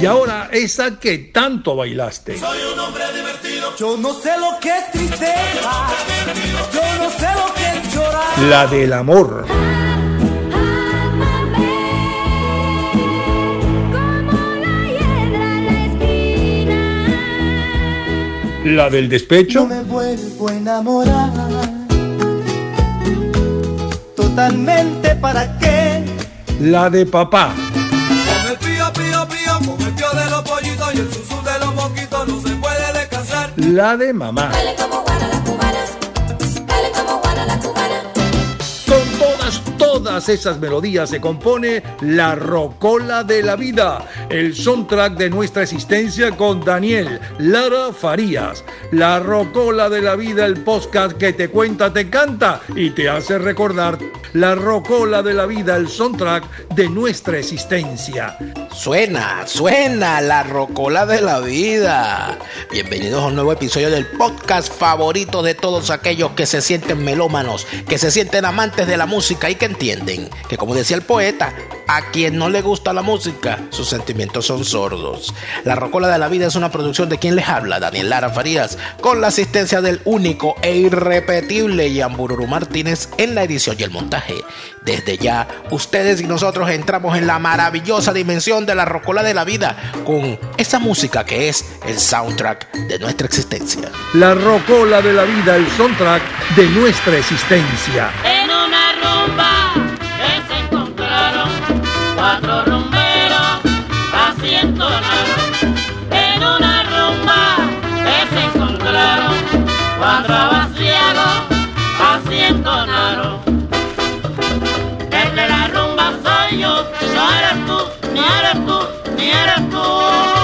Y ahora esa que tanto bailaste. Soy un hombre divertido. Yo no sé lo que es tristeza. Yo no sé lo que es llorar. La del amor. La del despecho. No me vuelvo a enamorar. Totalmente para qué. La de papá. La de mamá. Dale como guana la cubana, dale como guana la cubana. Con todas, todas esas melodías se compone La Rocola de la Vida, el soundtrack de nuestra existencia con Daniel Lara Farías. La Rocola de la Vida, el podcast que te cuenta, te canta y te hace recordar. La Rocola de la Vida, el soundtrack de nuestra existencia. Suena, suena la rocola de la vida. Bienvenidos a un nuevo episodio del podcast favorito de todos aquellos que se sienten melómanos, que se sienten amantes de la música y que entienden que, como decía el poeta, a quien no le gusta la música, sus sentimientos son sordos. La rocola de la vida es una producción de quien les habla, Daniel Lara Farías, con la asistencia del único e irrepetible Yambururu Martínez en la edición y el montaje. Desde ya, ustedes y nosotros entramos en la maravillosa dimensión de la rocola de la vida con esa música que es el soundtrack de nuestra existencia. La Rocola de la Vida, el soundtrack de nuestra existencia. En una rumba que se encontraron cuatro amor.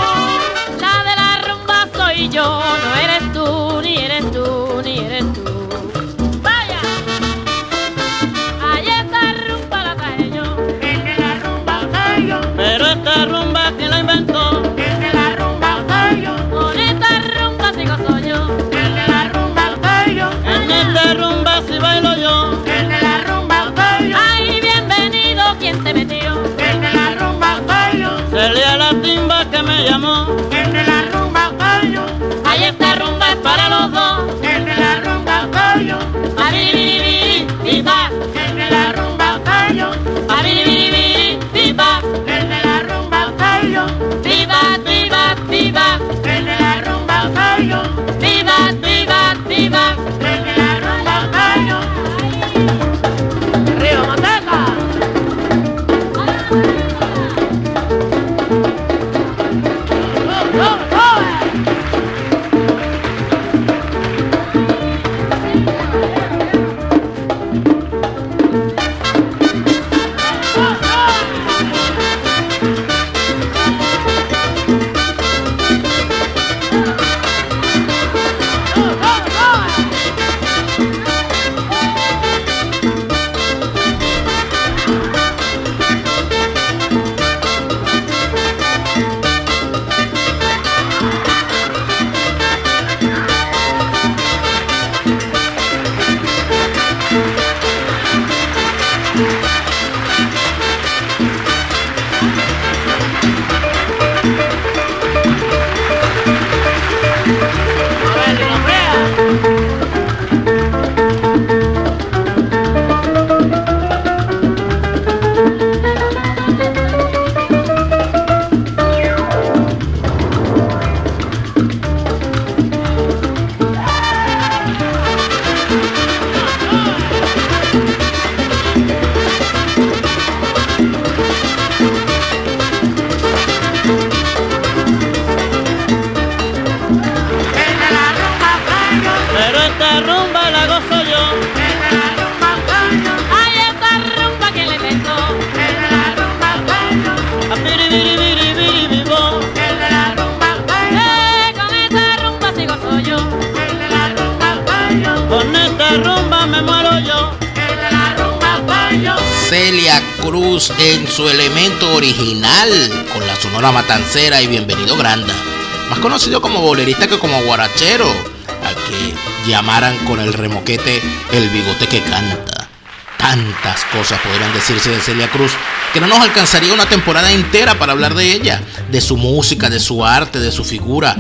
Cruz en su elemento original con la Sonora Matancera y Bienvenido Granda, más conocido como bolerista que como guarachero, al que llamaran con el remoquete el bigote que canta. Tantas cosas podrían decirse de Celia Cruz que no nos alcanzaría una temporada entera para hablar de ella, de su música, de su arte, de su figura.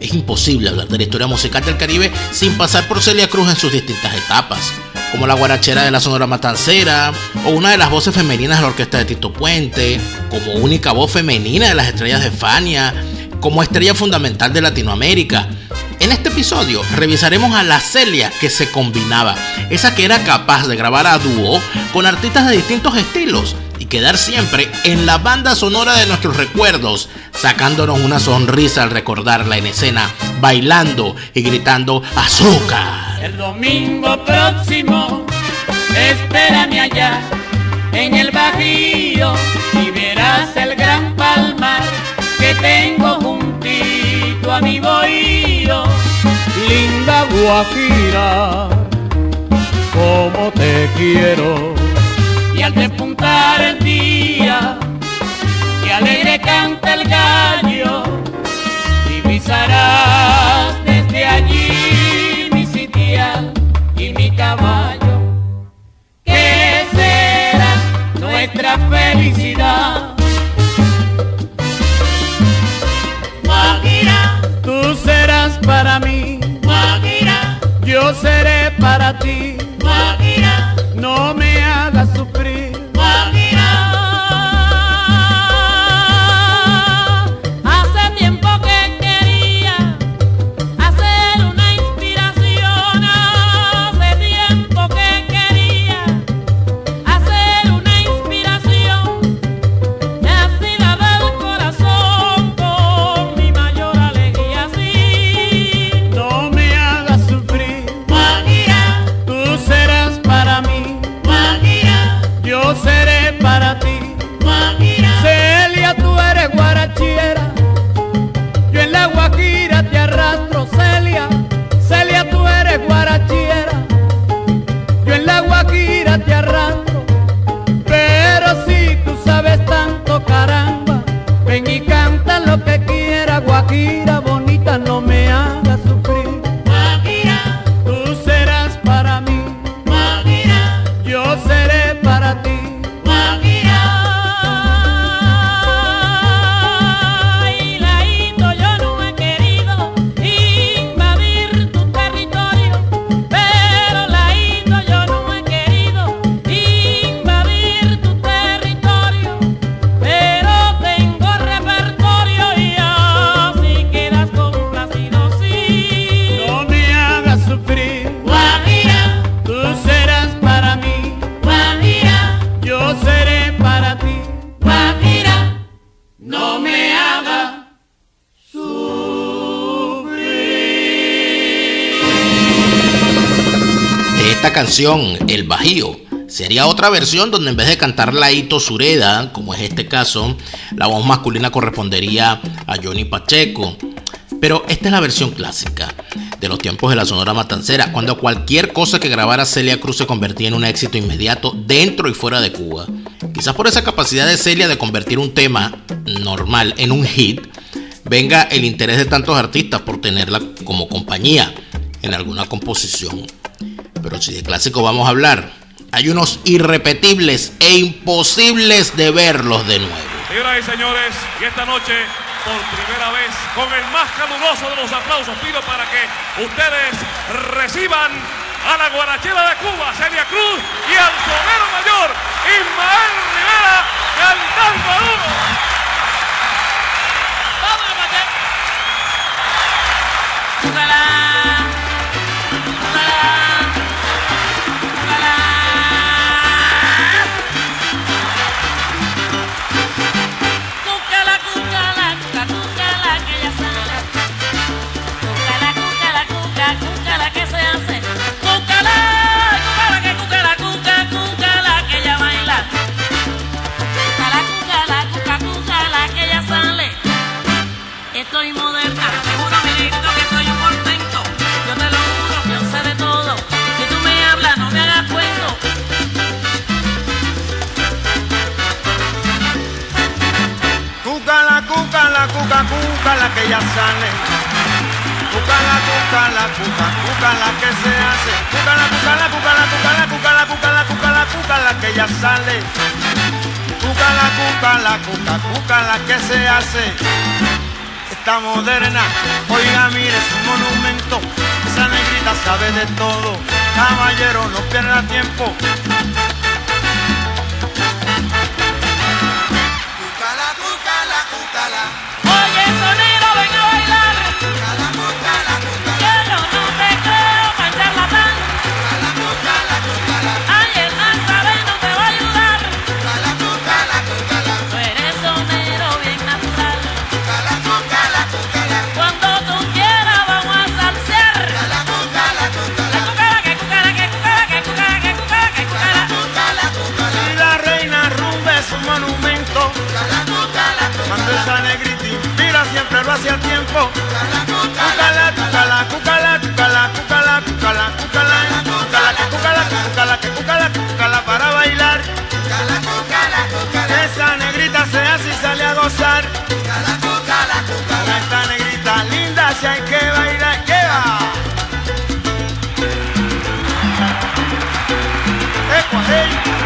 Es imposible hablar de la historia musical del Caribe sin pasar por Celia Cruz en sus distintas etapas como la guarachera de la Sonora Matancera, o una de las voces femeninas de la orquesta de Tito Puente, como única voz femenina de las estrellas de Fania, como estrella fundamental de Latinoamérica. En este episodio revisaremos a la Celia que se combinaba, esa que era capaz de grabar a dúo con artistas de distintos estilos y quedar siempre en la banda sonora de nuestros recuerdos, sacándonos una sonrisa al recordarla en escena, bailando y gritando azúcar. El domingo próximo, espérame allá en el Bajío y verás el gran palmar que tengo juntito a mi bohío. Linda Guajira, como te quiero. Y al despuntar el día, que alegre canta el gallo, divisarás desde allí felicidad? Guajira, tú serás para mí. Guajira, yo seré para ti. Guajira, no me hagas sufrir. Sería otra versión donde en vez de cantar Laito Sureda, como es este caso, la voz masculina correspondería a Johnny Pacheco. Pero esta es la versión clásica de los tiempos de la Sonora Matancera, cuando cualquier cosa que grabara Celia Cruz se convertía en un éxito inmediato dentro y fuera de Cuba. Quizás por esa capacidad de Celia de convertir un tema normal en un hit, venga el interés de tantos artistas por tenerla como compañía en alguna composición. Pero si de clásico vamos a hablar, hay unos irrepetibles e imposibles de verlos de nuevo. Señoras y señores, y esta noche, por primera vez, con el más caluroso de los aplausos, pido para que ustedes reciban a la guarachera de Cuba, Celia Cruz, y al sonero mayor, Ismael Rivera, cantando a uno. ¡Vamos, que ya sale. Cucala, cucala, cuca, cucala que se hace. Cucala, cucala, cucala, cucala, cucala, cucala, cucala, cucala que ya sale. Cucala, cucala, cuca, cucala que se hace. Está moderna, oiga, mire, es un monumento. Esa negrita sabe de todo. Caballero, no pierda tiempo siempre lo hace a tiempo. Cucala, Cucala, cucala, cucala, cucala, cucala, cucala, cucala, cucala, cucala, cucala, cucala, para bailar. Esa negrita se hace y sale a gozar. Esta negrita linda si hay que bailar, lleva. Ecuá,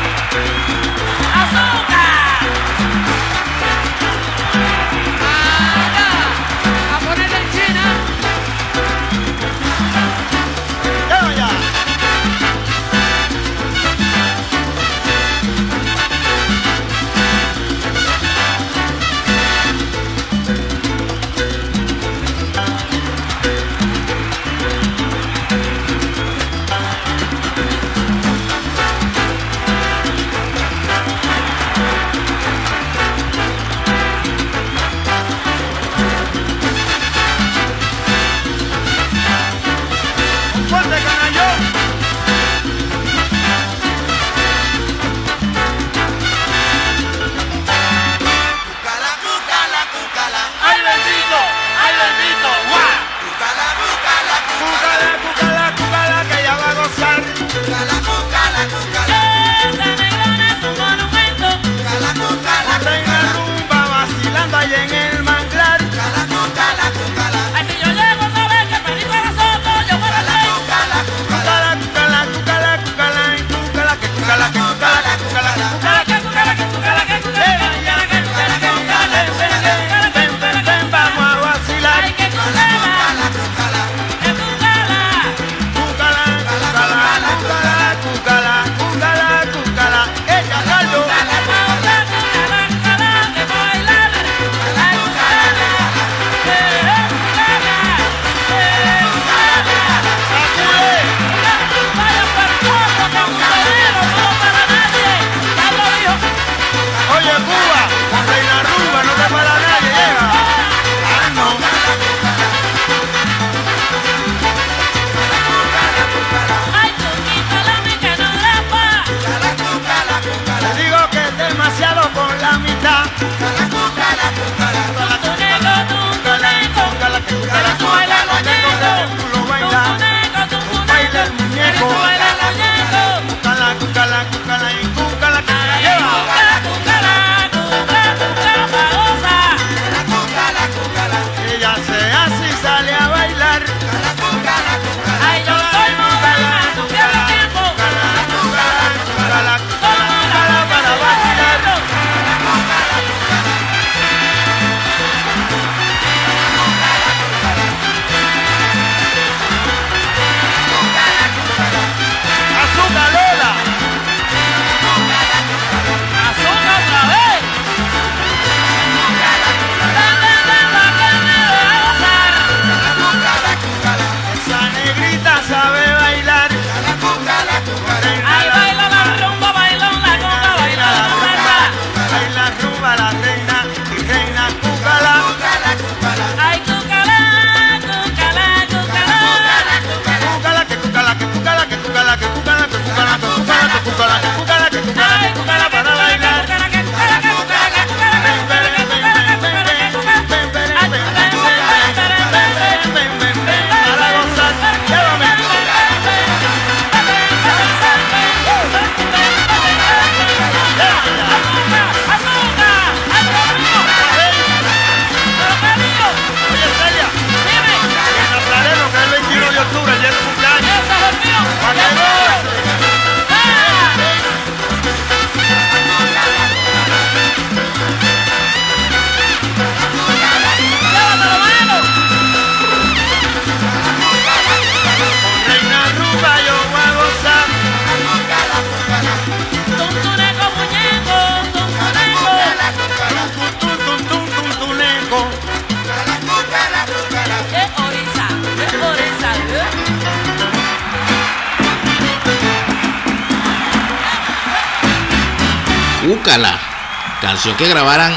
que grabaran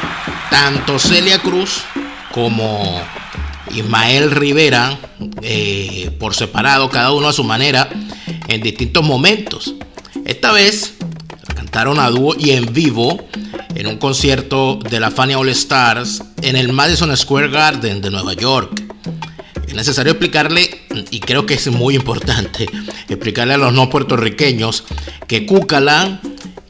tanto Celia Cruz como Ismael Rivera eh, por separado, cada uno a su manera, en distintos momentos. Esta vez cantaron a dúo y en vivo en un concierto de la Fania All Stars en el Madison Square Garden de Nueva York. Es necesario explicarle, y creo que es muy importante, explicarle a los no puertorriqueños que Cúcala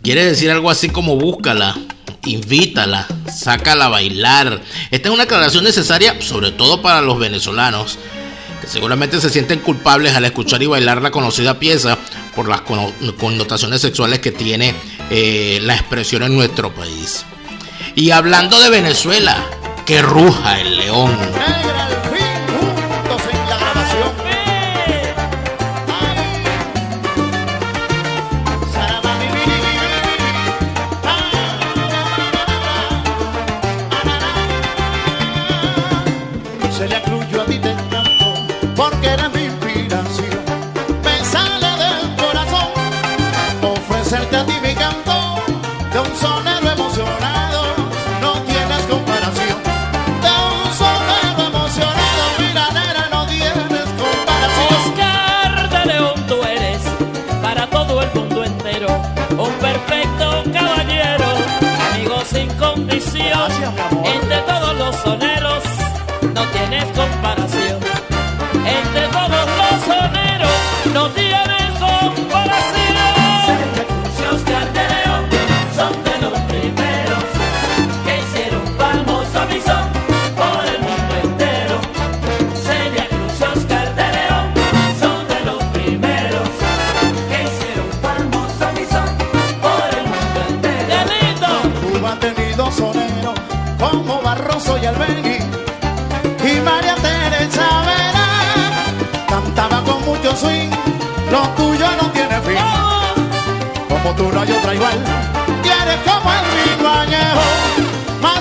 quiere decir algo así como búscala, invítala, sácala a bailar. Esta es una aclaración necesaria, sobre todo para los venezolanos, que seguramente se sienten culpables al escuchar y bailar la conocida pieza por las connotaciones sexuales que tiene eh, la expresión en nuestro país. Y hablando de Venezuela, que ruja el león.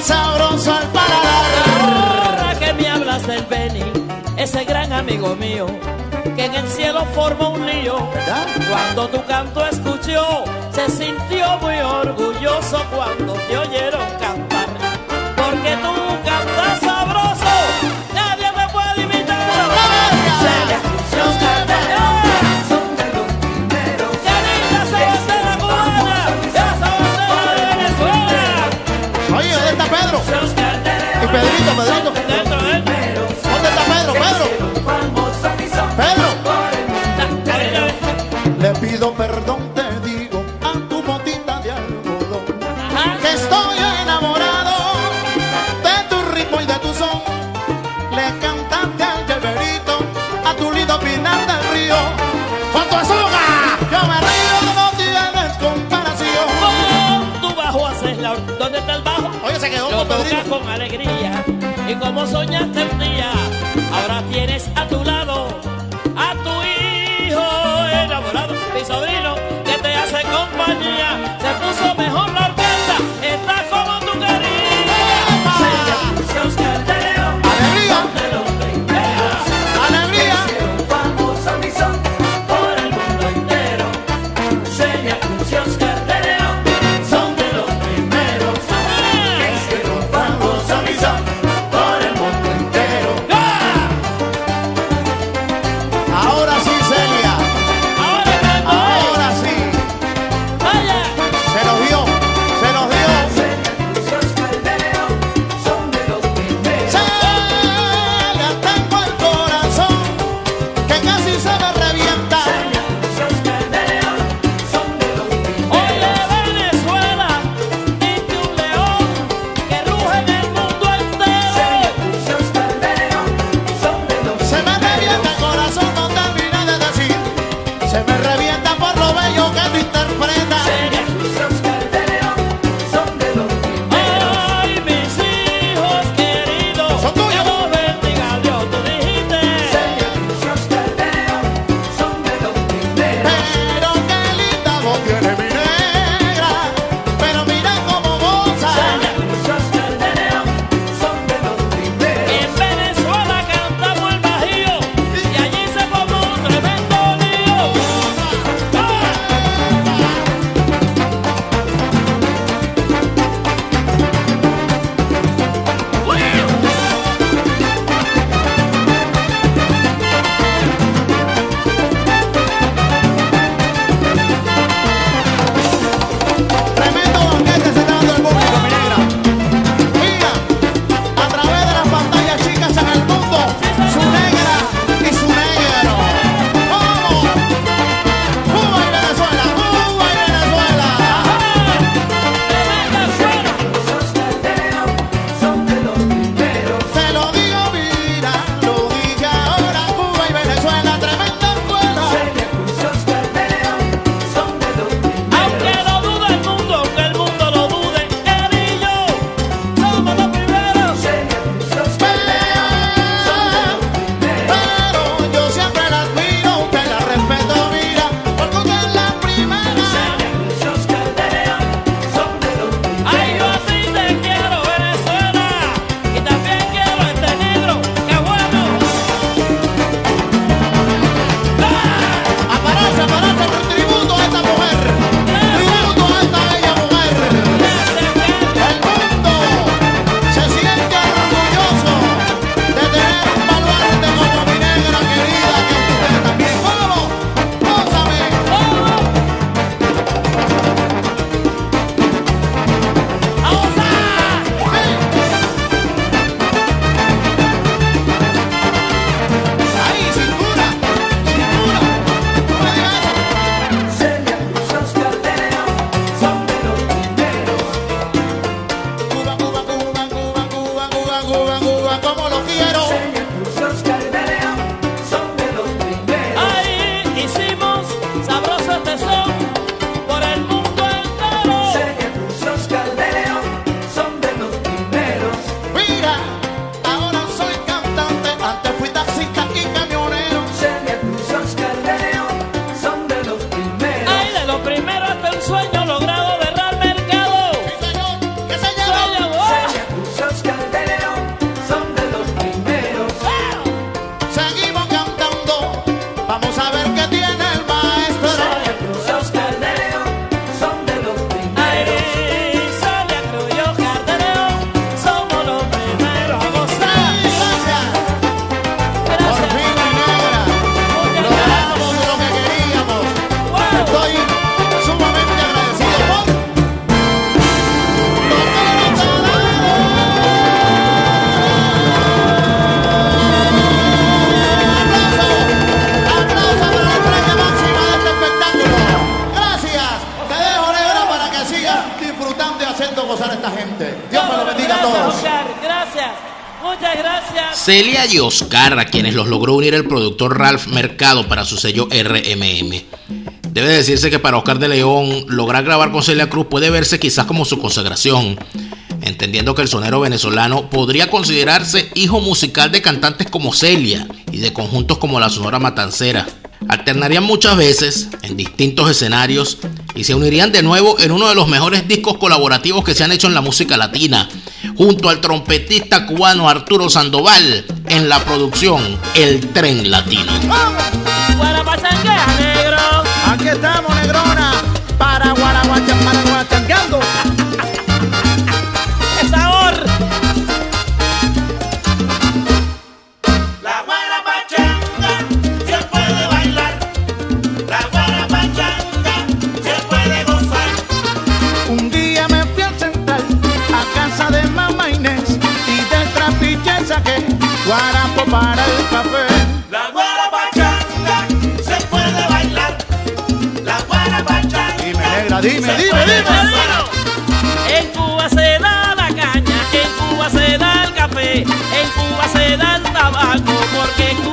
Sabroso al paladar Ahora que me hablas del Beni, ese gran amigo mío, que en el cielo formó un lío. Cuando tu canto escuchó, se sintió muy orgulloso cuando te oyeron cantar. La ¿Dónde está el bajo? Oye, se quedó Lo con Pedrito. con alegría y como soñaste un día, ahora tienes a tu lado Oscar, a quienes los logró unir el productor Ralph Mercado para su sello RMM. Debe decirse que para Oscar de León, lograr grabar con Celia Cruz puede verse quizás como su consagración, entendiendo que el sonero venezolano podría considerarse hijo musical de cantantes como Celia y de conjuntos como la Sonora Matancera. Alternarían muchas veces en distintos escenarios y se unirían de nuevo en uno de los mejores discos colaborativos que se han hecho en la música latina, junto al trompetista cubano Arturo Sandoval en la producción El Tren Latino. Guarapachanguea, negro. Aquí estamos, negrona, para Guaraguacha, para Dime, dime, dime. En Cuba se da la caña, en Cuba se da el café, en Cuba se da el tabaco, porque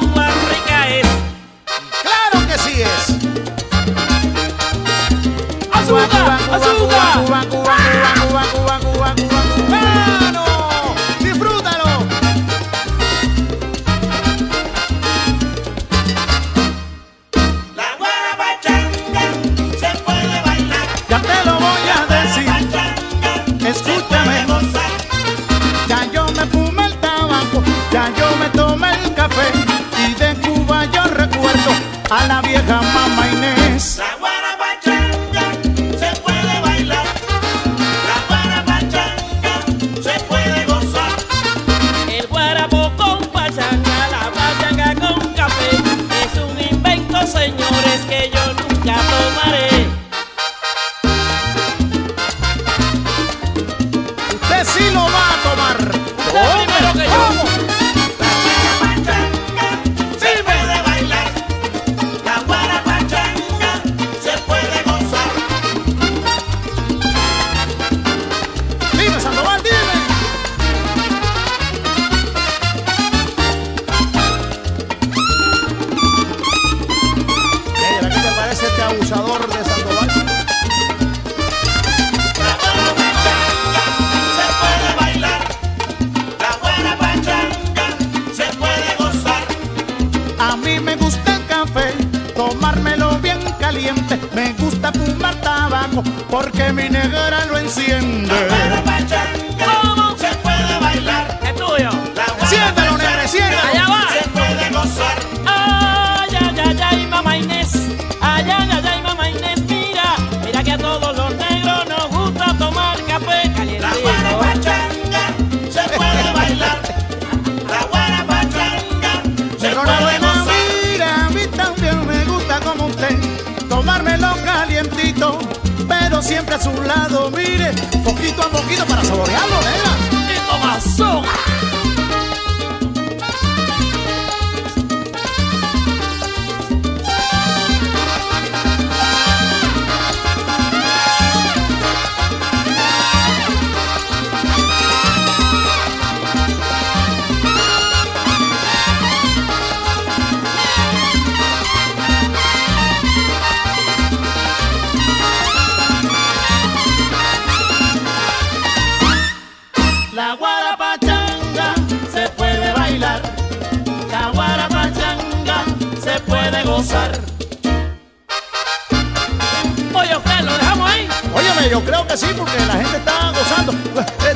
yo creo que sí, porque la gente está gozando. Este,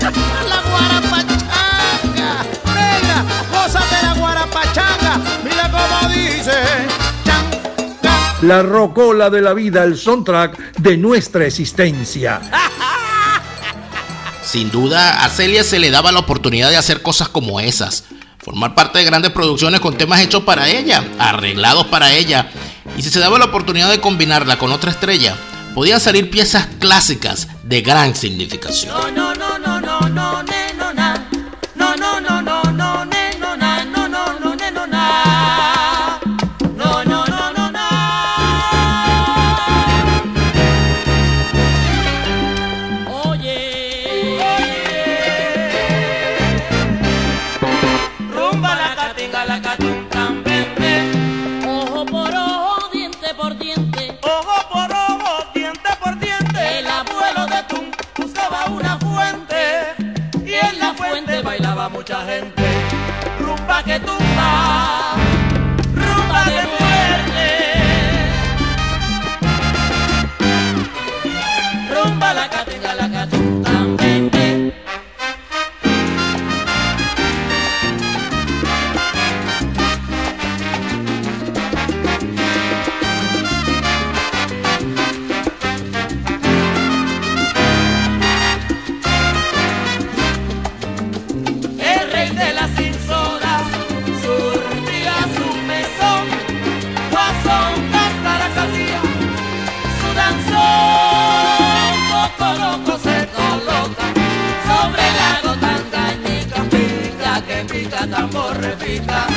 La guarapachanga, negra, gózate la guarapachanga. Mira cómo dice. La rocola de la vida, el soundtrack de nuestra existencia. Sin duda, a Celia se le daba la oportunidad de hacer cosas como esas. Formar parte de grandes producciones con temas hechos para ella, arreglados para ella. Y si se daba la oportunidad de combinarla con otra estrella, podían salir piezas clásicas de gran significación. Rita.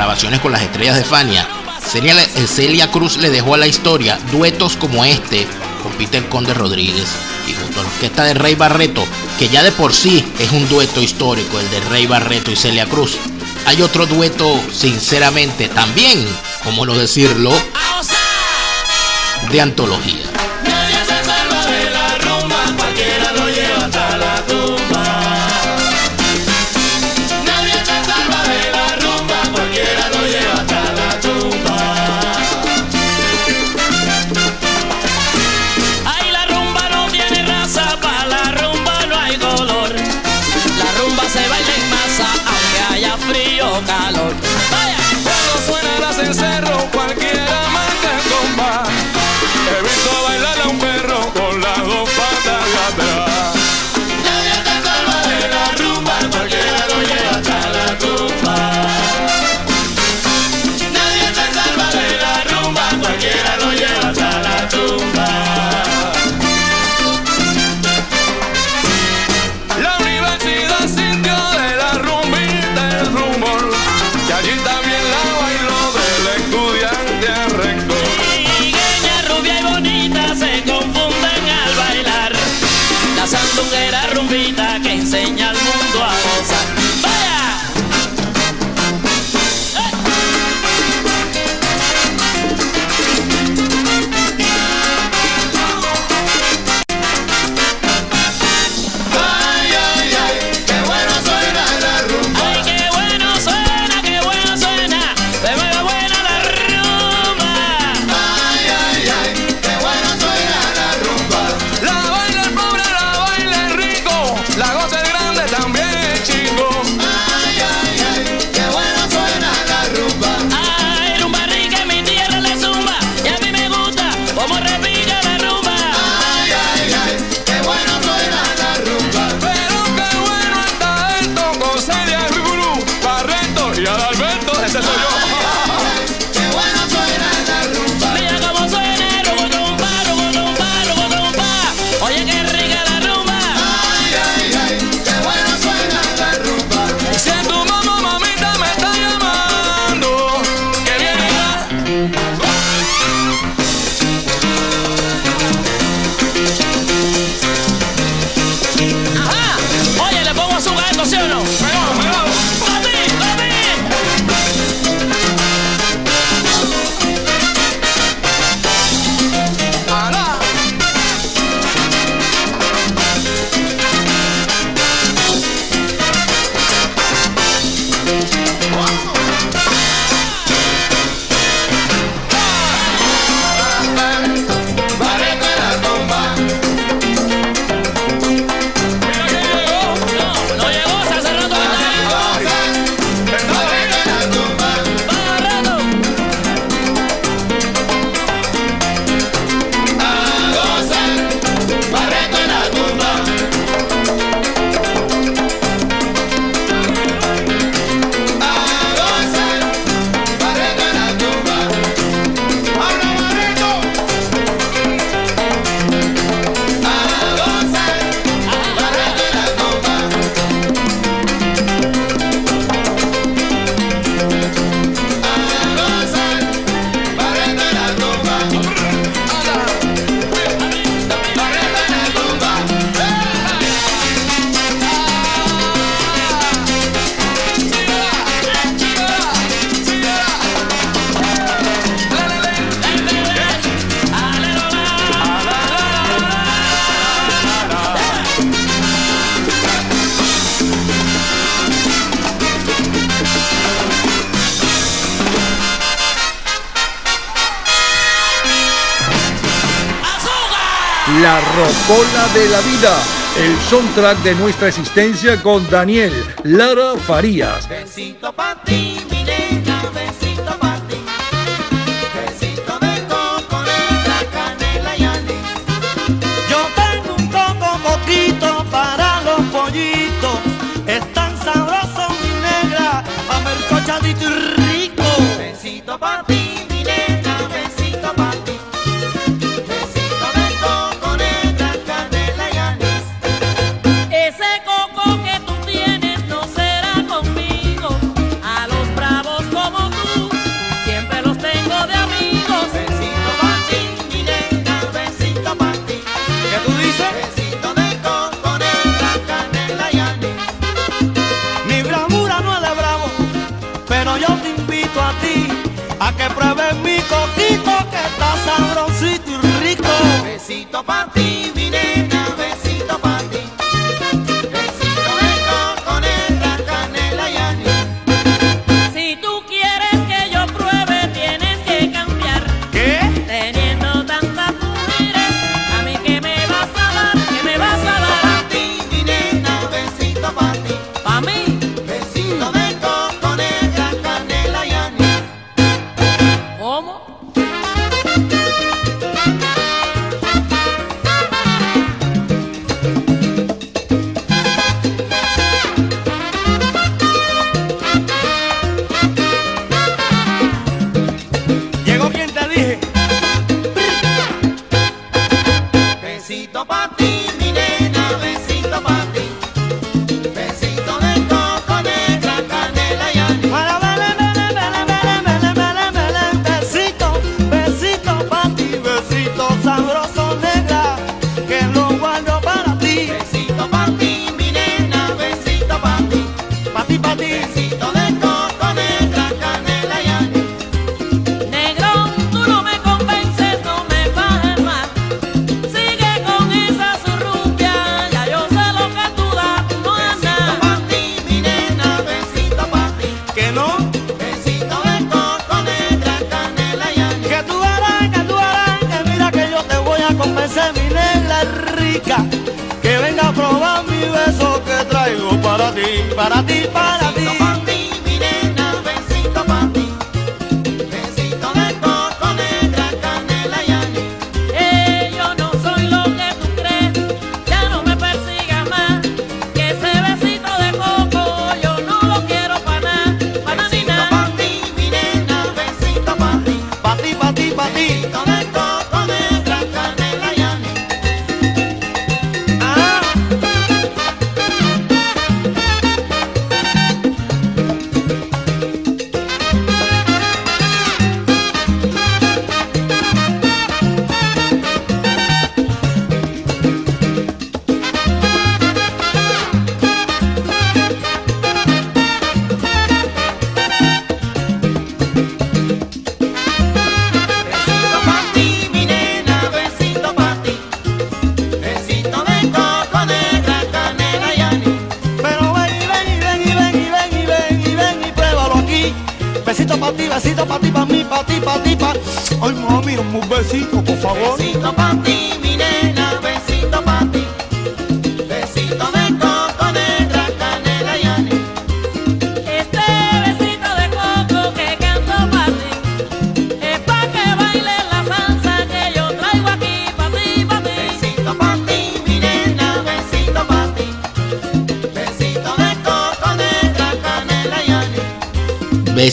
grabaciones con las estrellas de Fania, Celia, eh, Celia Cruz le dejó a la historia duetos como este con Peter Conde Rodríguez y junto a la orquesta de Rey Barreto, que ya de por sí es un dueto histórico, el de Rey Barreto y Celia Cruz. Hay otro dueto, sinceramente, también, como lo decirlo, de antología. soundtrack de nuestra existencia con Daniel Lara Farías. Besito para ti. Besito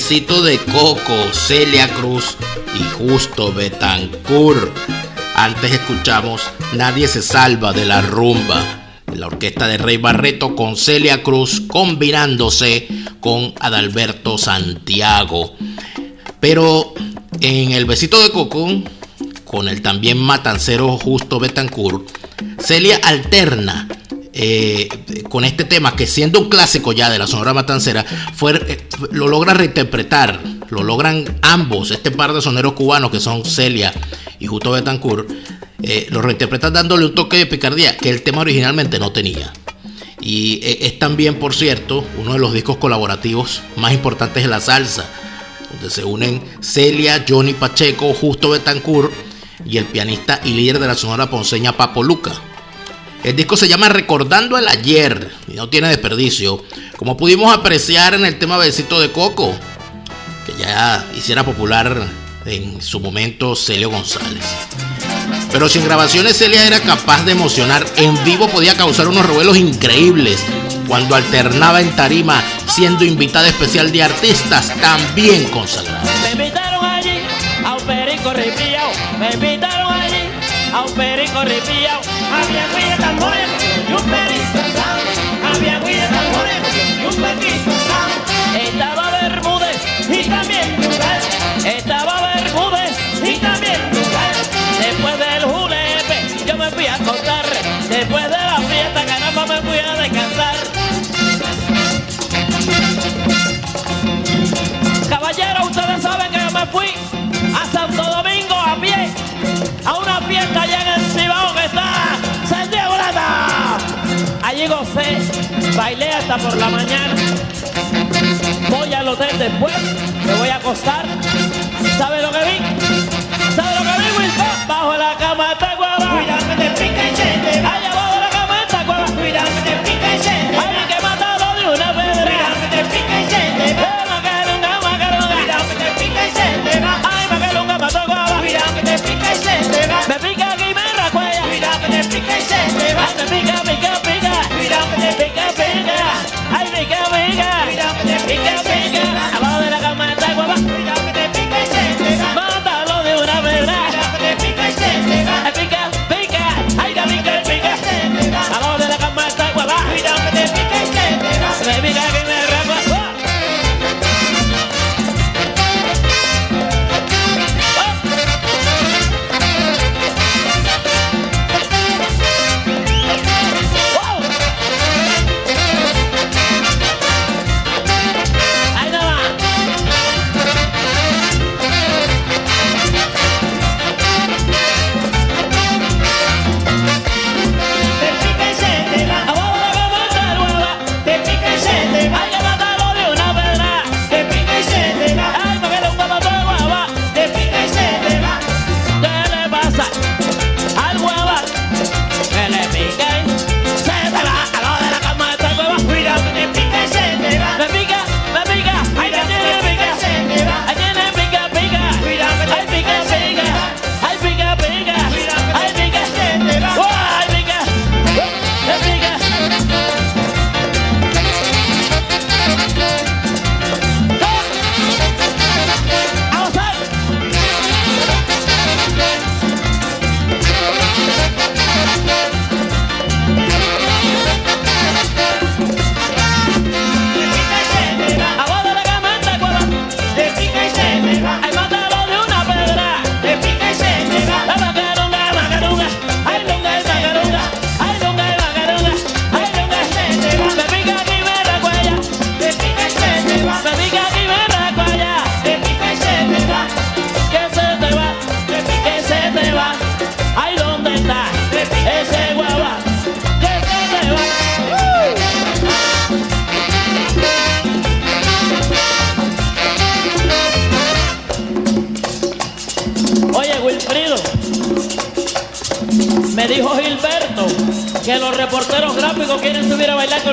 Besito de Coco, Celia Cruz y Justo Betancourt. Antes escuchamos Nadie se salva de la rumba. La orquesta de Rey Barreto con Celia Cruz combinándose con Adalberto Santiago. Pero en el besito de Coco, con el también matancero Justo Betancourt, Celia alterna eh, con este tema que siendo un clásico ya de la Sonora Matancera, fue, eh, lo logra reinterpretar, lo logran ambos, este par de soneros cubanos que son Celia y Justo Betancourt, eh, lo reinterpretan dándole un toque de picardía que el tema originalmente no tenía. Y eh, es también, por cierto, uno de los discos colaborativos más importantes de la salsa, donde se unen Celia, Johnny Pacheco, Justo Betancourt y el pianista y líder de la sonora ponceña Papo Luca. El disco se llama Recordando el Ayer y no tiene desperdicio, como pudimos apreciar en el tema Besito de Coco, que ya hiciera popular en su momento Celio González. Pero sin grabaciones Celia era capaz de emocionar, en vivo podía causar unos revuelos increíbles cuando alternaba en tarima siendo invitada especial de artistas también consagrados. Me invitaron allí a un perico ripiao. Me invitaron allí a un perico ripiao. me voy a descansar. Caballero, ustedes saben que yo me fui a Santo Domingo a pie, a una fiesta allá en el Cibao que está Santiago Lata. Allí gocé, bailé hasta por la mañana. Voy al hotel después, me voy a acostar. ¿Sabe lo que vi? That's the big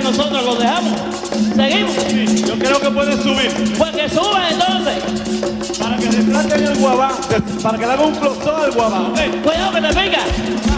nosotros, lo dejamos. Seguimos. Yo creo que pueden subir. Pues que suban entonces. Para que retraten el guabá, para que le haga un closón al guabá. Cuidado que te pica.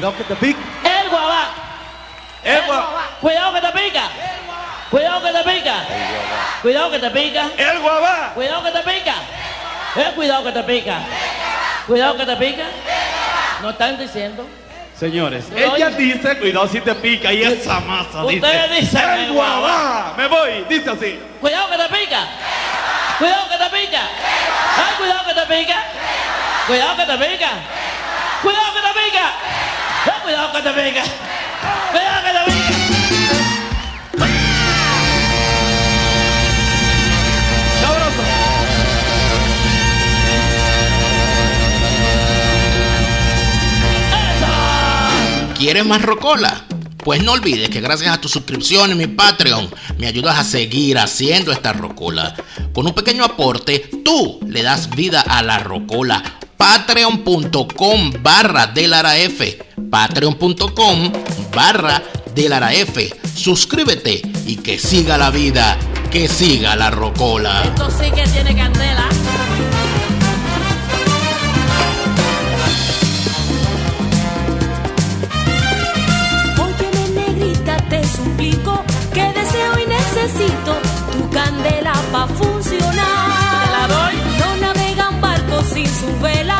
Cuidado que te pica. El guabá. El guabá. Cuidado que te pica. Cuidado que te pica. Cuidado que te pica. El guabá. Cuidado que te pica. Cuidado que te pica. Cuidado que te pica. No están diciendo. Señores, ella dice, cuidado si te pica, y esa masa dice. Ustedes dicen. El guabá. Me voy, dice así. Cuidado que te pica. Cuidado que te pica. Cuidado que te pica. Cuidado que te pica cuidado que te venga. Cuidado que te venga. ¿Quieres más rocola? Pues no olvides que gracias a tu suscripción en mi Patreon me ayudas a seguir haciendo esta rocola. Con un pequeño aporte, tú le das vida a la rocola patreon.com barra delaraf, patreon.com barra delaraf. Suscríbete y que siga la vida, que siga la rocola. Esto sí que tiene candela. Óyeme negrita, te suplico que deseo y necesito tu candela pa' su vela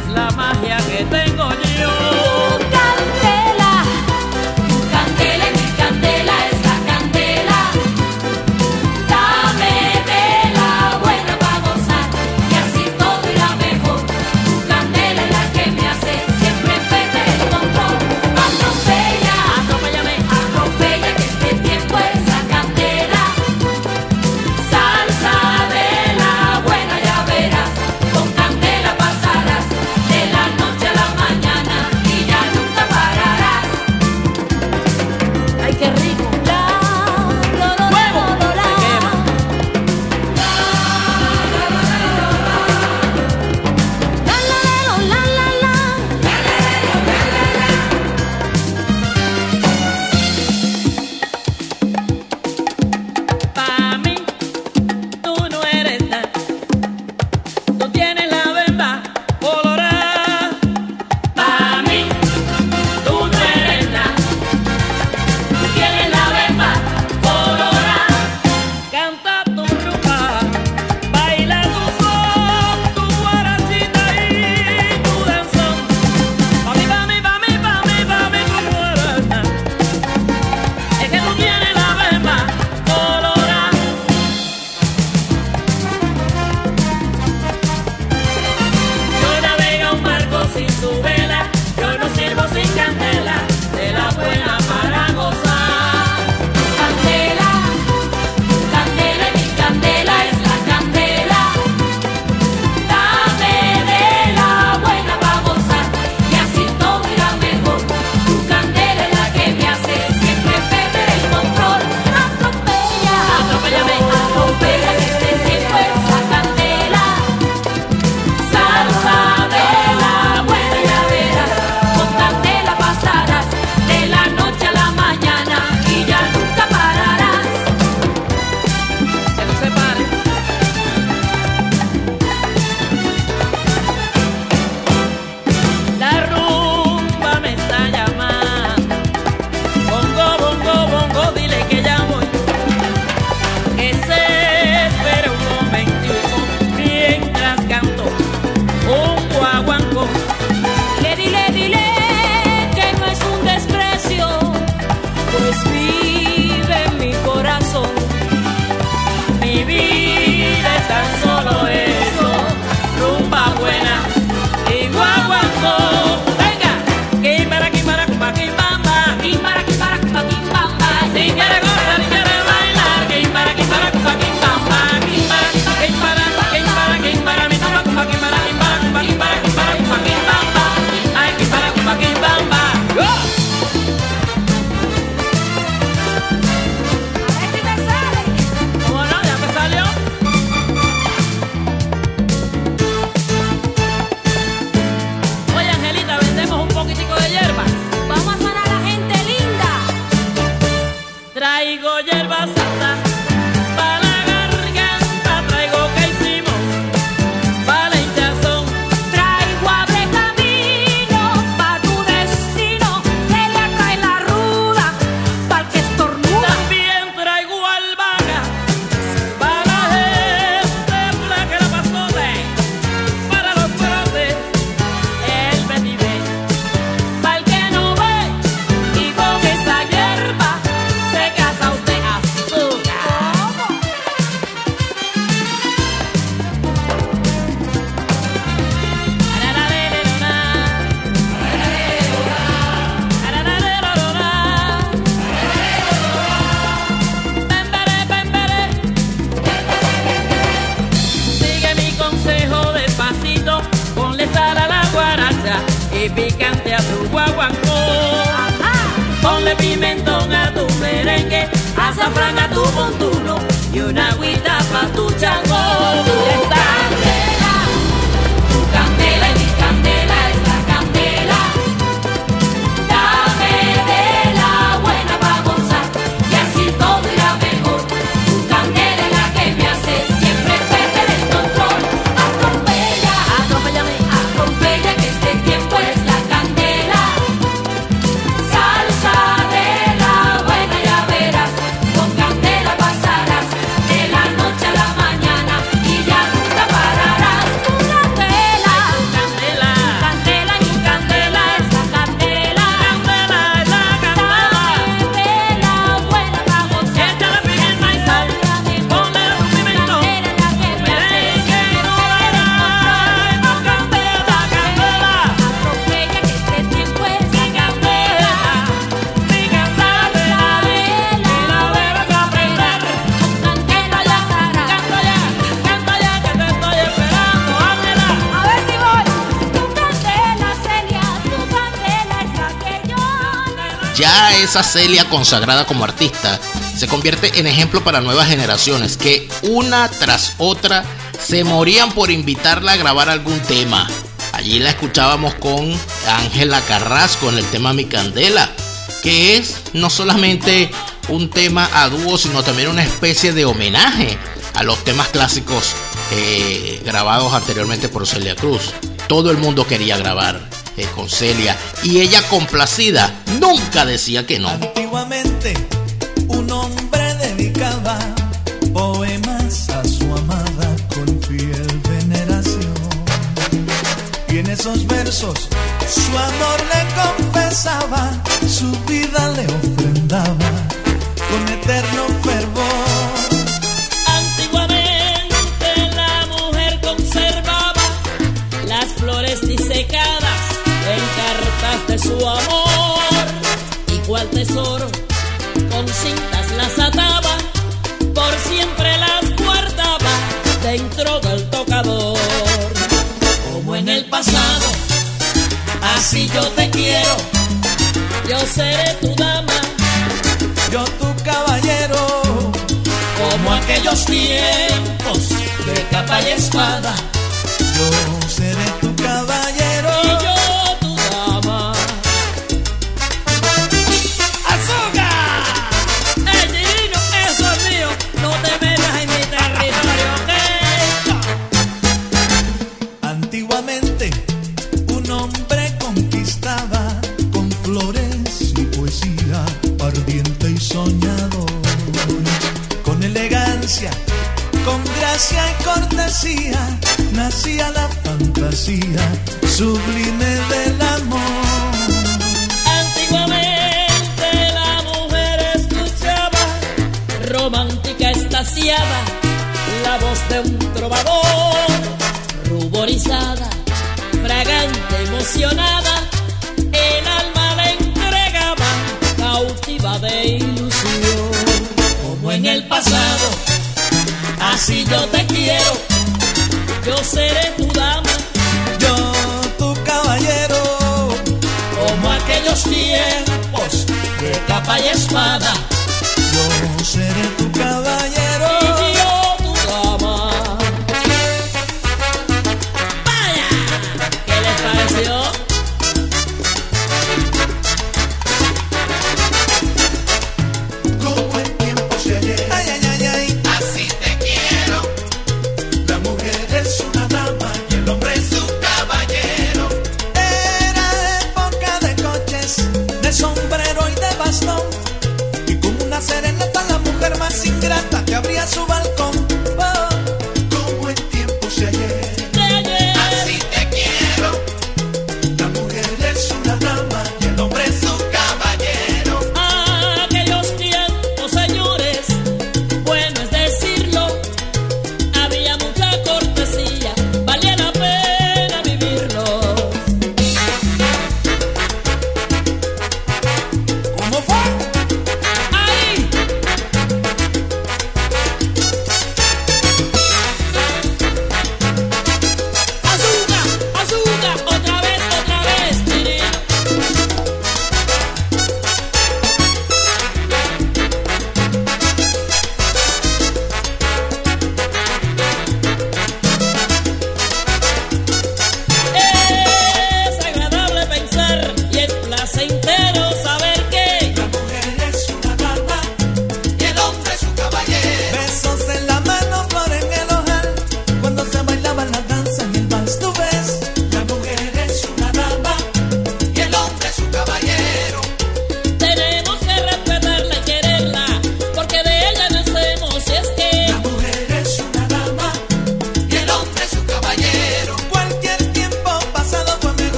es la magia que tengo yo. Esa Celia consagrada como artista se convierte en ejemplo para nuevas generaciones que una tras otra se morían por invitarla a grabar algún tema. Allí la escuchábamos con Ángela Carrasco en el tema Mi Candela, que es no solamente un tema a dúo, sino también una especie de homenaje a los temas clásicos eh, grabados anteriormente por Celia Cruz. Todo el mundo quería grabar con Celia y ella complacida nunca decía que no. Antiguamente un hombre dedicaba poemas a su amada con fiel veneración. Y en esos versos su amor le confesaba, su vida le ofrendaba con eterno fervor. Su amor. Y cual tesoro con cintas las ataba, por siempre las guardaba dentro del tocador. Como en el pasado, así yo te quiero, yo seré tu dama. Yo tu caballero, Como aquellos tiempos de capa y espada, yo seré tu caballero. Nacía la fantasía sublime del amor. Antiguamente la mujer escuchaba, romántica estaciada, la voz de un trovador, ruborizada, fragante, emocionada, el alma le entregaba, cautiva de ilusión. Como en el pasado, así yo te quiero, yo seré tu dama. Yo tu caballero, como aquellos tiempos de capa y espada.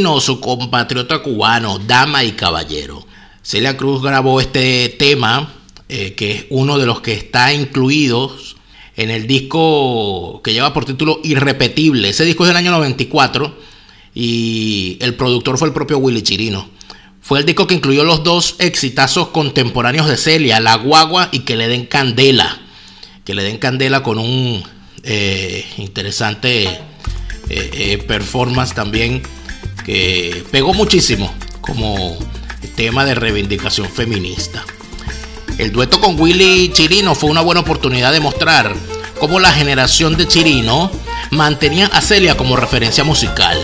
Su compatriota cubano, dama y caballero. Celia Cruz grabó este tema, eh, que es uno de los que está incluidos en el disco que lleva por título Irrepetible. Ese disco es del año 94 y el productor fue el propio Willy Chirino. Fue el disco que incluyó los dos exitazos contemporáneos de Celia, La Guagua y Que le den candela. Que le den candela con un eh, interesante eh, performance también que pegó muchísimo como tema de reivindicación feminista. El dueto con Willy Chirino fue una buena oportunidad de mostrar cómo la generación de Chirino mantenía a Celia como referencia musical.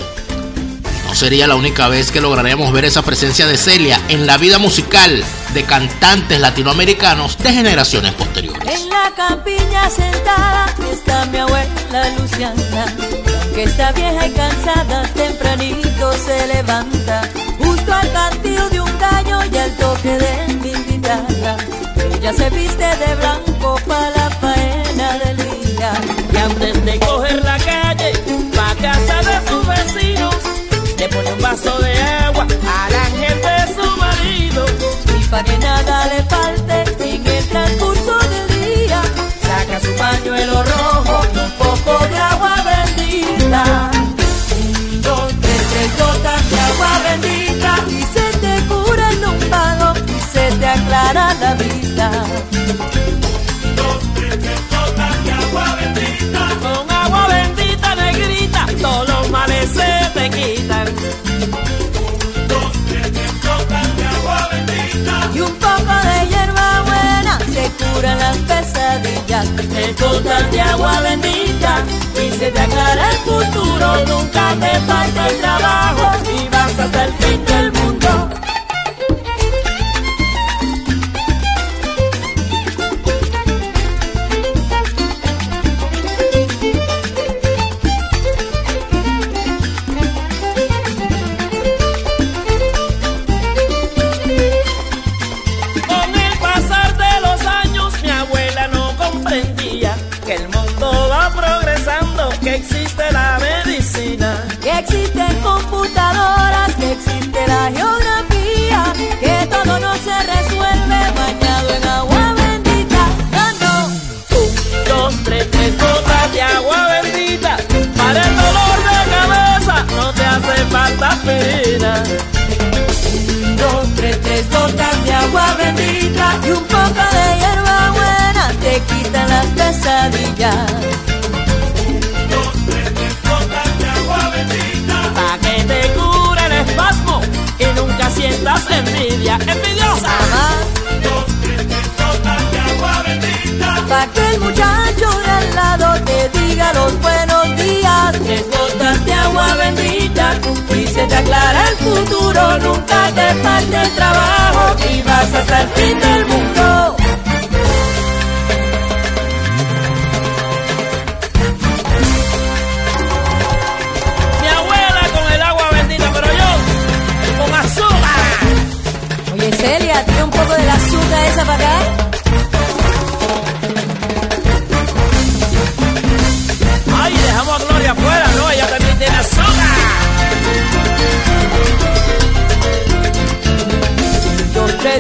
Sería la única vez que lograríamos ver esa presencia de Celia en la vida musical de cantantes latinoamericanos de generaciones posteriores. En la campiña sentada está mi abuela Luciana, que está vieja y cansada, tempranito se levanta, justo al cantillo de un gallo y al toque de mi guitarra. Ella se viste de blanco para la faena del día. Y antes de coger vaso de agua al ángel de su marido. Y pa' que nada le falte en el transcurso del día, Saca su pañuelo rojo y un poco de agua bendita. un, dos, tres, tres gotas de agua bendita y se te cura el lumbago y se te aclara la vista. Con agua bendita negrita, todos los males se te quitan. Curan las pesadillas. Tres gotas de agua bendita y se te aclara el futuro. Nunca te falta el trabajo y vas hasta el fin del mundo. Geografía, que todo no se resuelve bañado en agua bendita. No. Un, dos, tres, tres gotas de agua bendita. Para el dolor de cabeza no te hace falta pena. Un, dos, tres, tres gotas de agua bendita y un poco de hierba buena te quitan las pesadillas. Pa' que te sientas envidia. Envidiosa. Pa' que el muchacho de al lado te diga los buenos días. Tres gotas de agua bendita Y se te aclara el futuro, nunca te falte el trabajo y vas hasta el fin del mundo.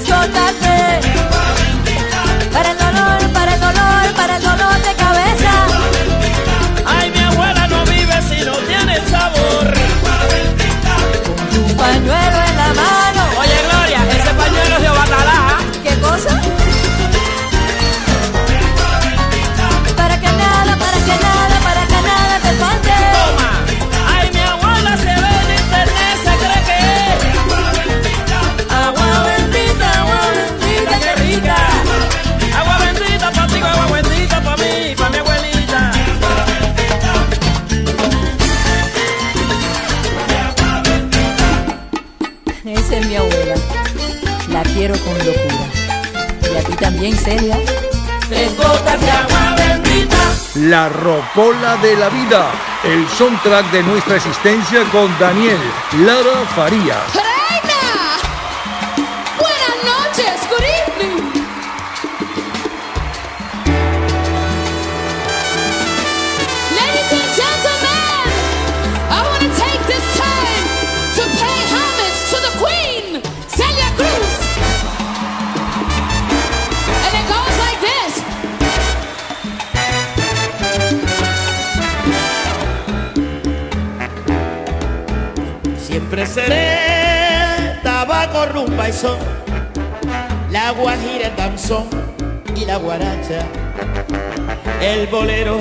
Dos, tres Y también, Celia. Tres gotas de agua bendita. La Rocola de la Vida, el soundtrack de nuestra existencia con Daniel Lara Farías. la guajira, el y la guaracha, el bolero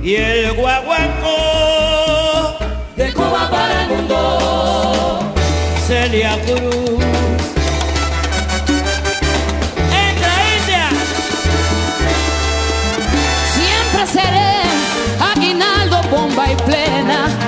y el guaguancó. De Cuba para el mundo, Celia Cruz. Entra, India. Siempre seré aguinaldo, bomba y plena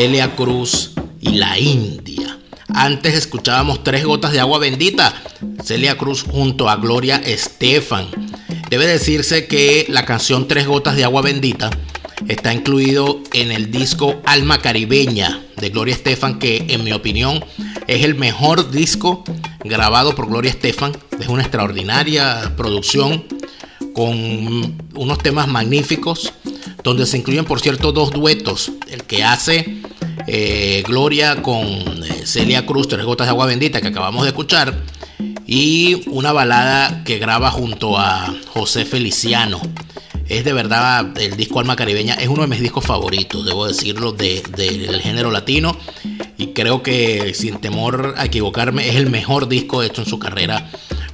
Celia Cruz y la India. Antes escuchábamos Tres Gotas de Agua Bendita, Celia Cruz junto a Gloria Estefan. Debe decirse que la canción Tres Gotas de Agua Bendita está incluido en el disco Alma Caribeña de Gloria Estefan, que en mi opinión es el mejor disco grabado por Gloria Estefan. Es una extraordinaria producción con unos temas magníficos, donde se incluyen, por cierto, dos duetos. El que hace eh, Gloria con eh, Celia Cruz, Tres Gotas de Agua Bendita, que acabamos de escuchar, y una balada que graba junto a José Feliciano. Es de verdad el disco Alma Caribeña, es uno de mis discos favoritos, debo decirlo, de- del género latino. Y creo que sin temor a equivocarme, es el mejor disco hecho en su carrera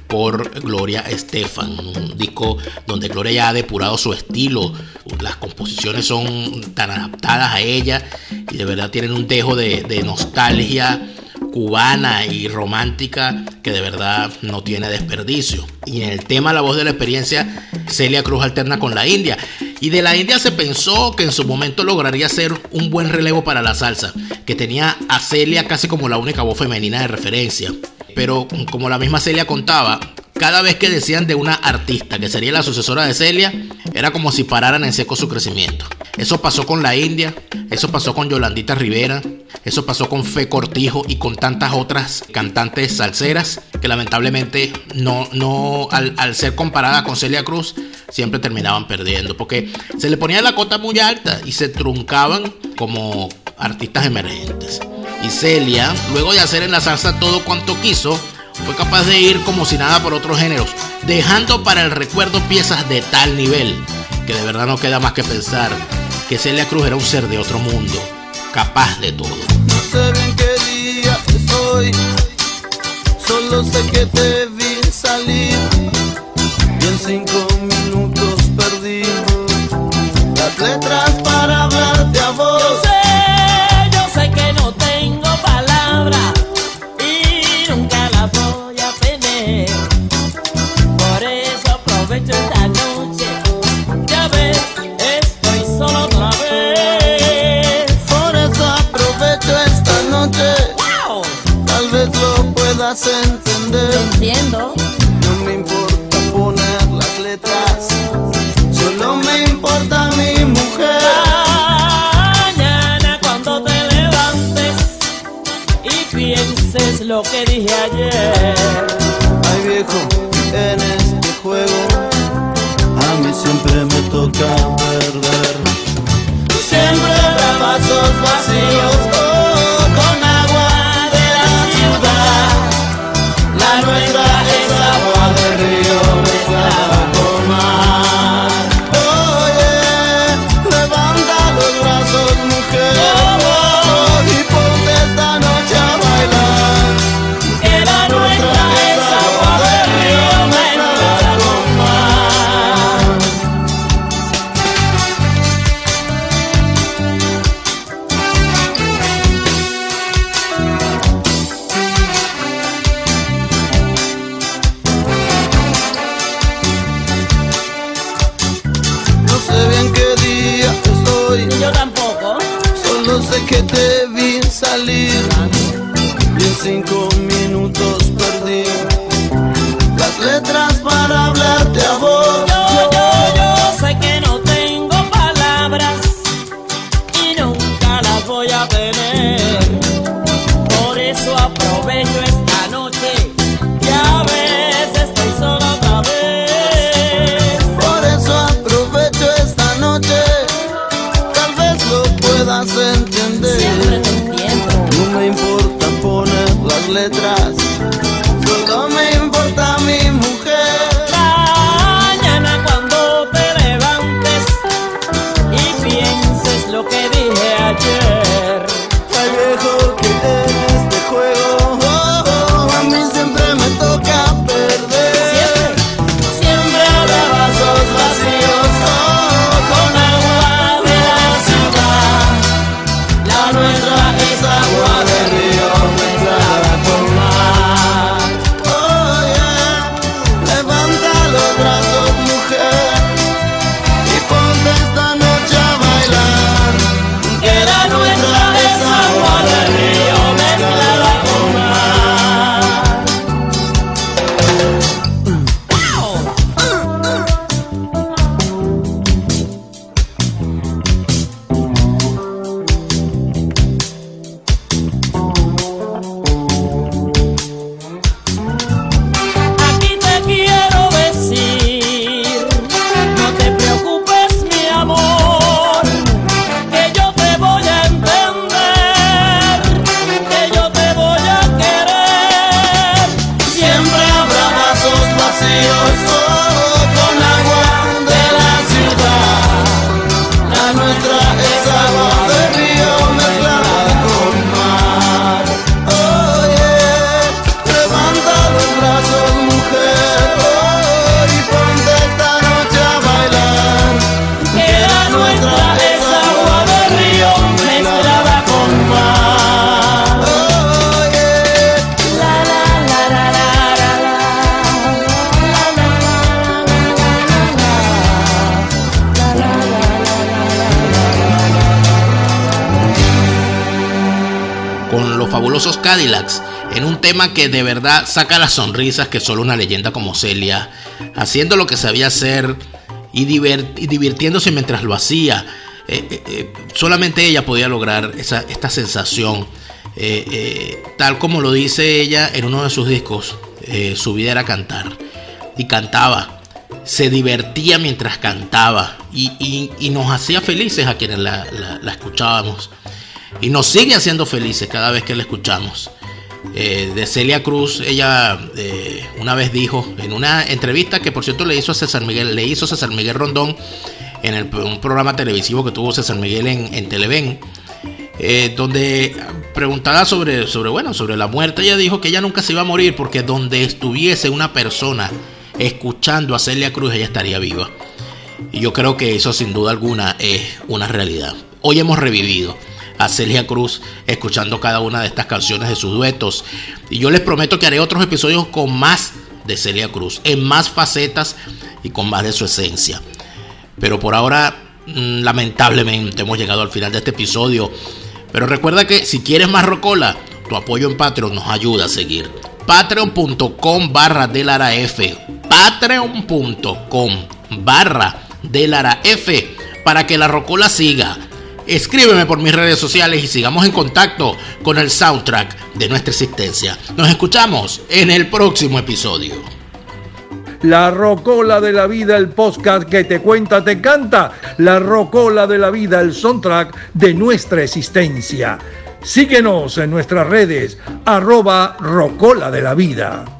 por Gloria Estefan. Un disco donde Gloria ya ha depurado su estilo. Las composiciones son tan adaptadas a ella y de verdad tienen un dejo de, nostalgia cubana y romántica que de verdad no tiene desperdicio. Y en el tema La voz de la experiencia, Celia Cruz alterna con la India. Y de la India se pensó que en su momento lograría ser un buen relevo para la salsa, que tenía a Celia casi como la única voz femenina de referencia. Pero como la misma Celia contaba, cada vez que decían de una artista que sería la sucesora de Celia, era como si pararan en seco su crecimiento. Eso pasó con la India, eso pasó con Yolandita Rivera, eso pasó con Fe Cortijo y con tantas otras cantantes salseras que lamentablemente no, no al, al ser comparadas con Celia Cruz, siempre terminaban perdiendo porque se le ponía la cota muy alta y se truncaban como artistas emergentes. Y Celia, luego de hacer en la salsa todo cuanto quiso, fue capaz de ir como si nada por otros géneros, dejando para el recuerdo piezas de tal nivel que de verdad no queda más que pensar que Celia Cruz era un ser de otro mundo, capaz de todo. No sé bien qué día es hoy, solo sé que te vi salir y en cinco minutos perdí las letras para hablarte a vos. Lo que dije ayer. Ay viejo, siempre me toca perder. Siempre habrá vasos vacíos Dios. Fabulosos Cadillacs, en un tema que de verdad saca las sonrisas que solo una leyenda como Celia, haciendo lo que sabía hacer y, y divirtiéndose mientras lo hacía. Eh, eh, eh, solamente ella podía lograr esa, esta sensación, tal como lo dice ella en uno de sus discos, su vida era cantar, y cantaba, se divertía mientras cantaba, y, nos hacía felices a quienes la, la escuchábamos y nos sigue haciendo felices cada vez que la escuchamos. Eh, de Celia Cruz, ella eh, una vez dijo en una entrevista que por cierto le hizo a César Miguel, le hizo César Miguel Rondón en el, un programa televisivo que tuvo César Miguel en, en Televen, eh, donde preguntada sobre, sobre, bueno, sobre la muerte, ella dijo que ella nunca se iba a morir porque donde estuviese una persona escuchando a Celia Cruz, ella estaría viva. Y yo creo que eso sin duda alguna es una realidad. Hoy hemos revivido a Celia Cruz escuchando cada una de estas canciones de sus duetos. Y yo les prometo que haré otros episodios con más de Celia Cruz, en más facetas y con más de su esencia. Pero por ahora, mm, lamentablemente, hemos llegado al final de este episodio. Pero recuerda que si quieres más Rocola, tu apoyo en Patreon nos ayuda a seguir. Patreon.com barra F. Patreon.com barra F para que la Rocola siga Escríbeme por mis redes sociales y sigamos en contacto con el soundtrack de nuestra existencia. Nos escuchamos en el próximo episodio. La Rocola de la Vida, el podcast que te cuenta, te canta. La Rocola de la Vida, el soundtrack de nuestra existencia. Síguenos en nuestras redes, arroba Rocola de la Vida.